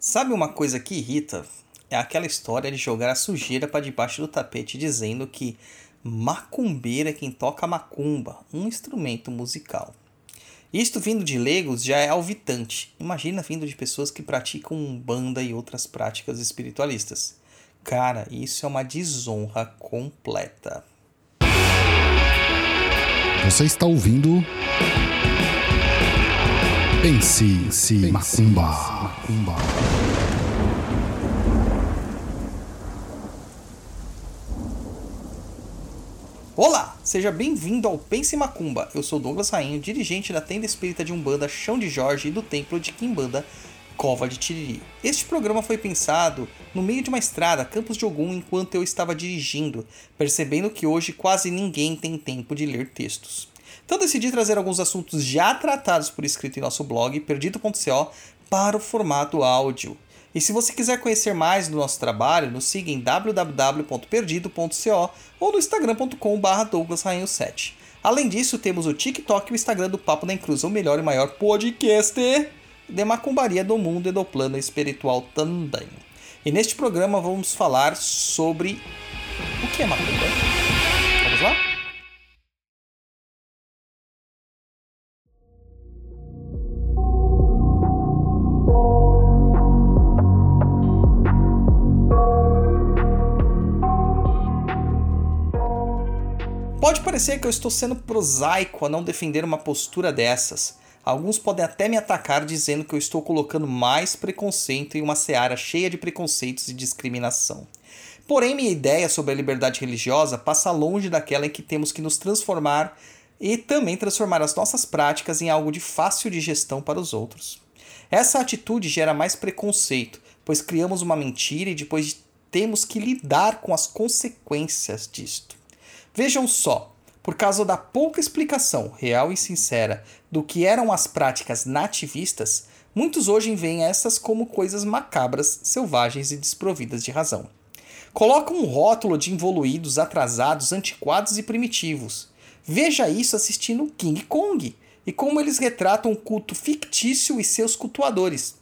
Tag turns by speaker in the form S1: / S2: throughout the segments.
S1: Sabe uma coisa que irrita? É aquela história de jogar a sujeira para debaixo do tapete dizendo que macumbeira é quem toca macumba, um instrumento musical. Isto vindo de leigos já é alvitante. Imagina vindo de pessoas que praticam banda e outras práticas espiritualistas. Cara, isso é uma desonra completa.
S2: Você está ouvindo Pense, Pense Macumba. Macumba.
S1: Olá, seja bem-vindo ao Pense Macumba. Eu sou Douglas Rainho, dirigente da tenda espírita de Umbanda Chão de Jorge e do templo de Quimbanda Cova de Tiriri. Este programa foi pensado no meio de uma estrada, Campos de Ogum, enquanto eu estava dirigindo, percebendo que hoje quase ninguém tem tempo de ler textos. Então decidi trazer alguns assuntos já tratados por escrito em nosso blog, perdido.co, para o formato áudio. E se você quiser conhecer mais do nosso trabalho, nos siga em www.perdido.co ou no instagram.com.br douglasrainho7. Além disso, temos o TikTok e o Instagram do Papo da Cruz, o melhor e maior podcast de macumbaria do mundo e do plano espiritual também. E neste programa vamos falar sobre o que é macumba. Pode parecer que eu estou sendo prosaico a não defender uma postura dessas. Alguns podem até me atacar dizendo que eu estou colocando mais preconceito em uma seara cheia de preconceitos e discriminação. Porém, minha ideia sobre a liberdade religiosa passa longe daquela em que temos que nos transformar e também transformar as nossas práticas em algo de fácil digestão para os outros. Essa atitude gera mais preconceito, pois criamos uma mentira e depois temos que lidar com as consequências disto. Vejam só, por causa da pouca explicação real e sincera do que eram as práticas nativistas, muitos hoje veem essas como coisas macabras, selvagens e desprovidas de razão. Colocam um rótulo de evoluídos, atrasados, antiquados e primitivos. Veja isso assistindo King Kong e como eles retratam o culto fictício e seus cultuadores,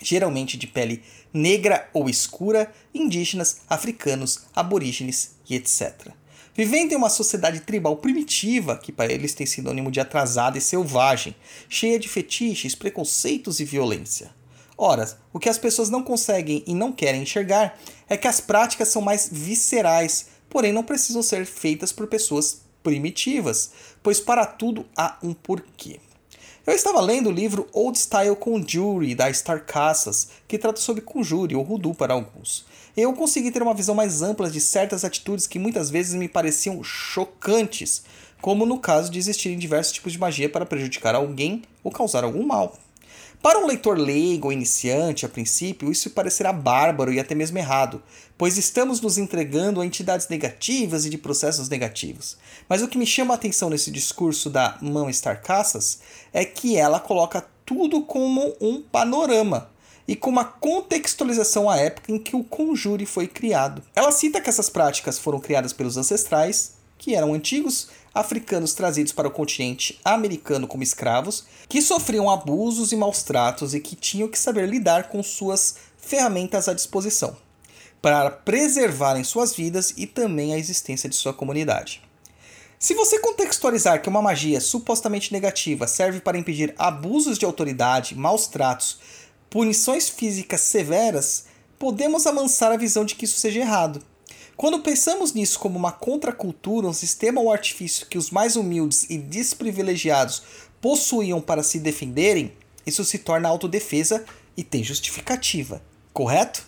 S1: geralmente de pele negra ou escura, indígenas, africanos, aborígenes e etc. Vivendo em uma sociedade tribal primitiva, que para eles tem sinônimo de atrasada e selvagem, cheia de fetiches, preconceitos e violência. Ora, o que as pessoas não conseguem e não querem enxergar é que as práticas são mais viscerais, porém não precisam ser feitas por pessoas primitivas, pois para tudo há um porquê. Eu estava lendo o livro Old Style Conjuring da Star Cassas, que trata sobre conjure ou hoodoo para alguns eu consegui ter uma visão mais ampla de certas atitudes que muitas vezes me pareciam chocantes, como no caso de existirem diversos tipos de magia para prejudicar alguém ou causar algum mal. Para um leitor leigo ou iniciante, a princípio, isso parecerá bárbaro e até mesmo errado, pois estamos nos entregando a entidades negativas e de processos negativos. Mas o que me chama a atenção nesse discurso da Mão Star Caças é que ela coloca tudo como um panorama, e com uma contextualização à época em que o conjure foi criado. Ela cita que essas práticas foram criadas pelos ancestrais, que eram antigos africanos trazidos para o continente americano como escravos, que sofriam abusos e maus tratos e que tinham que saber lidar com suas ferramentas à disposição, para preservarem suas vidas e também a existência de sua comunidade. Se você contextualizar que uma magia supostamente negativa serve para impedir abusos de autoridade, maus tratos punições físicas severas, podemos amansar a visão de que isso seja errado. Quando pensamos nisso como uma contracultura, um sistema ou artifício que os mais humildes e desprivilegiados possuíam para se defenderem, isso se torna autodefesa e tem justificativa, correto?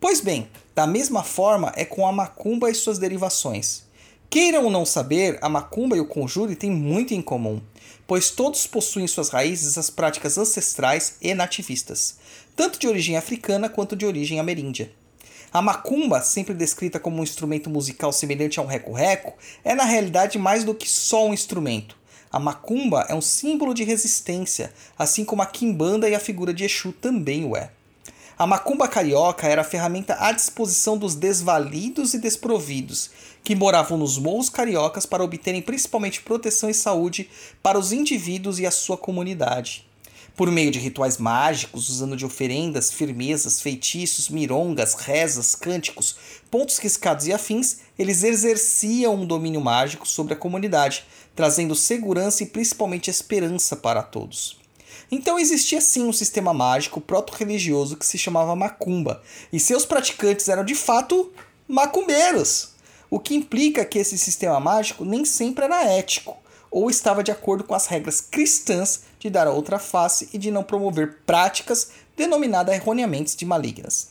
S1: Pois bem, da mesma forma é com a macumba e suas derivações. Queiram ou não saber, a macumba e o conjure têm muito em comum pois todos possuem suas raízes as práticas ancestrais e nativistas, tanto de origem africana quanto de origem ameríndia. A macumba, sempre descrita como um instrumento musical semelhante a um reco-reco, é na realidade mais do que só um instrumento. A macumba é um símbolo de resistência, assim como a quimbanda e a figura de Exu também o é. A macumba carioca era a ferramenta à disposição dos desvalidos e desprovidos, que moravam nos morros cariocas para obterem principalmente proteção e saúde para os indivíduos e a sua comunidade. Por meio de rituais mágicos, usando de oferendas, firmezas, feitiços, mirongas, rezas, cânticos, pontos riscados e afins, eles exerciam um domínio mágico sobre a comunidade, trazendo segurança e principalmente esperança para todos. Então existia sim um sistema mágico proto-religioso que se chamava Macumba, e seus praticantes eram de fato macumbeiros, o que implica que esse sistema mágico nem sempre era ético ou estava de acordo com as regras cristãs de dar a outra face e de não promover práticas denominadas erroneamente de malignas.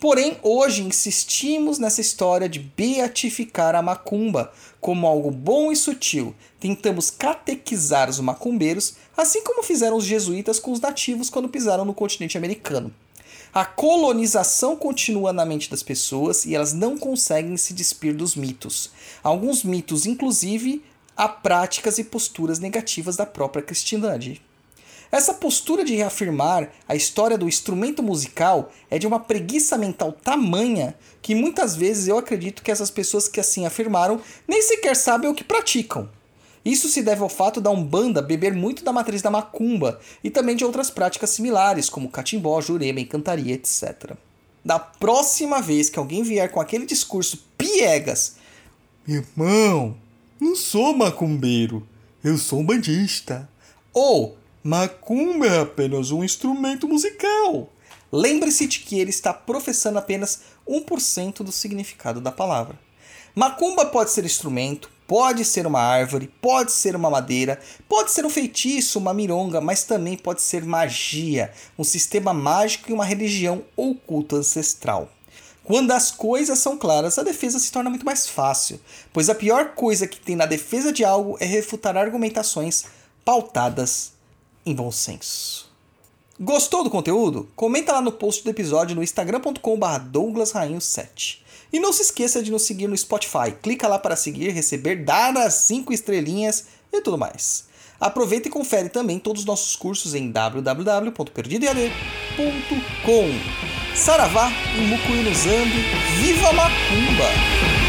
S1: Porém, hoje insistimos nessa história de beatificar a macumba como algo bom e sutil. Tentamos catequizar os macumbeiros, assim como fizeram os jesuítas com os nativos quando pisaram no continente americano. A colonização continua na mente das pessoas e elas não conseguem se despir dos mitos. Alguns mitos, inclusive, há práticas e posturas negativas da própria cristandade. Essa postura de reafirmar a história do instrumento musical é de uma preguiça mental tamanha que muitas vezes eu acredito que essas pessoas que assim afirmaram nem sequer sabem o que praticam. Isso se deve ao fato da Umbanda beber muito da matriz da macumba e também de outras práticas similares, como catimbó, jurema, encantaria, etc. Da próxima vez que alguém vier com aquele discurso piegas, irmão, não sou macumbeiro, eu sou um bandista. Ou macumba é apenas um instrumento musical. Lembre-se de que ele está professando apenas 1% do significado da palavra. Macumba pode ser instrumento, pode ser uma árvore, pode ser uma madeira, pode ser um feitiço, uma mironga, mas também pode ser magia, um sistema mágico e uma religião ou culto ancestral. Quando as coisas são claras, a defesa se torna muito mais fácil, pois a pior coisa que tem na defesa de algo é refutar argumentações pautadas em bom senso. Gostou do conteúdo? Comenta lá no post do episódio no instagram.com.br douglasrainho7. E não se esqueça de nos seguir no Spotify. Clica lá para seguir, receber, dar as 5 estrelinhas e tudo mais. Aproveita e confere também todos os nossos cursos em www.perdidoead.com. Saravá e Mucuí Zambi, viva Macumba!